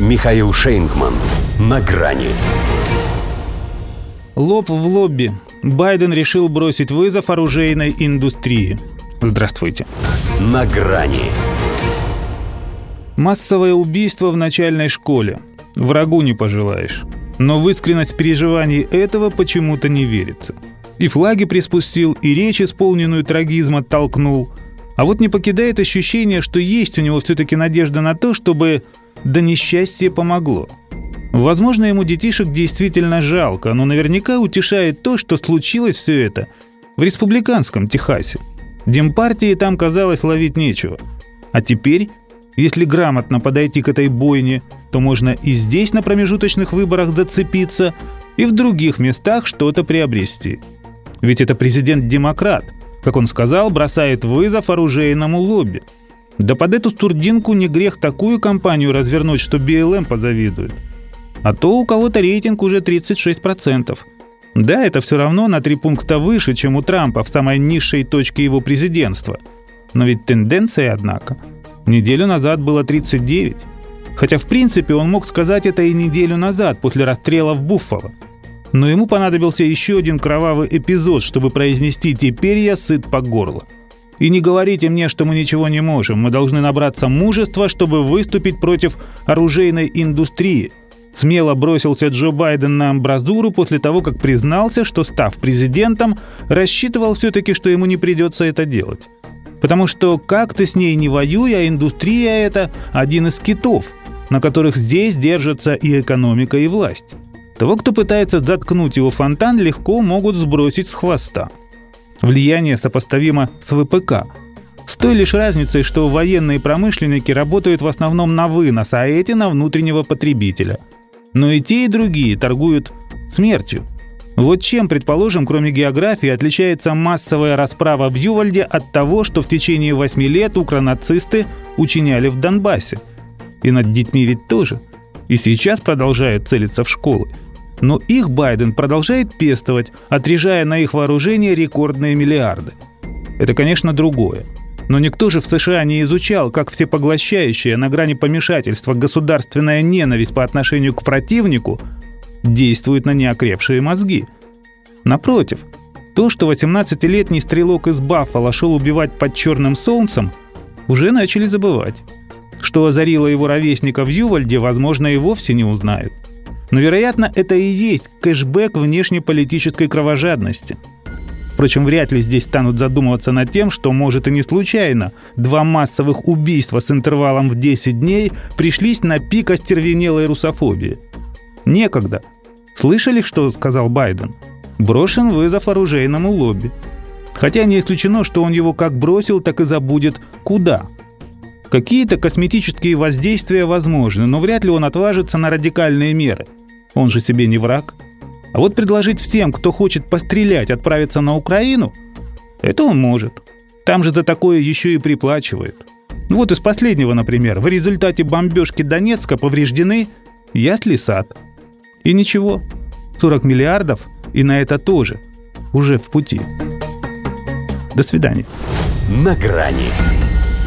Михаил Шейнгман. На грани. Лоб в лобби. Байден решил бросить вызов оружейной индустрии. Здравствуйте. На грани. Массовое убийство в начальной школе. Врагу не пожелаешь. Но в искренность переживаний этого почему-то не верится. И флаги приспустил, и речь, исполненную трагизма, толкнул. А вот не покидает ощущение, что есть у него все-таки надежда на то, чтобы до несчастья помогло. Возможно, ему детишек действительно жалко, но наверняка утешает то, что случилось все это в республиканском Техасе. Демпартии там, казалось, ловить нечего. А теперь, если грамотно подойти к этой бойне, то можно и здесь на промежуточных выборах зацепиться, и в других местах что-то приобрести. Ведь это президент-демократ, как он сказал, бросает вызов оружейному лобби – да под эту стурдинку не грех такую компанию развернуть, что BLM позавидует. А то у кого-то рейтинг уже 36%. Да, это все равно на три пункта выше, чем у Трампа в самой низшей точке его президентства. Но ведь тенденция, однако. Неделю назад было 39. Хотя, в принципе, он мог сказать это и неделю назад, после расстрела в Буффало. Но ему понадобился еще один кровавый эпизод, чтобы произнести «теперь я сыт по горло». И не говорите мне, что мы ничего не можем. Мы должны набраться мужества, чтобы выступить против оружейной индустрии. Смело бросился Джо Байден на амбразуру после того, как признался, что, став президентом, рассчитывал все-таки, что ему не придется это делать. Потому что как ты с ней не воюй, а индустрия – это один из китов, на которых здесь держатся и экономика, и власть. Того, кто пытается заткнуть его фонтан, легко могут сбросить с хвоста – Влияние сопоставимо с ВПК. С той лишь разницей, что военные промышленники работают в основном на вынос, а эти на внутреннего потребителя. Но и те, и другие торгуют смертью. Вот чем, предположим, кроме географии, отличается массовая расправа в Ювальде от того, что в течение восьми лет укронацисты учиняли в Донбассе. И над детьми ведь тоже. И сейчас продолжают целиться в школы. Но их Байден продолжает пестовать, отрежая на их вооружение рекордные миллиарды. Это, конечно, другое. Но никто же в США не изучал, как всепоглощающая на грани помешательства государственная ненависть по отношению к противнику действует на неокрепшие мозги. Напротив, то, что 18-летний стрелок из Баффала шел убивать под черным солнцем, уже начали забывать. Что озарило его ровесника в Ювальде, возможно, и вовсе не узнают. Но, вероятно, это и есть кэшбэк внешнеполитической кровожадности. Впрочем, вряд ли здесь станут задумываться над тем, что, может и не случайно, два массовых убийства с интервалом в 10 дней пришлись на пик остервенелой русофобии. Некогда. Слышали, что сказал Байден? Брошен вызов оружейному лобби. Хотя не исключено, что он его как бросил, так и забудет куда – Какие-то косметические воздействия возможны, но вряд ли он отважится на радикальные меры. Он же себе не враг. А вот предложить всем, кто хочет пострелять, отправиться на Украину, это он может. Там же за такое еще и приплачивают. Ну вот из последнего, например, в результате бомбежки Донецка повреждены ясли сад. И ничего, 40 миллиардов, и на это тоже уже в пути. До свидания. На грани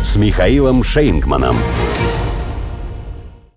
с Михаилом Шейнгманом.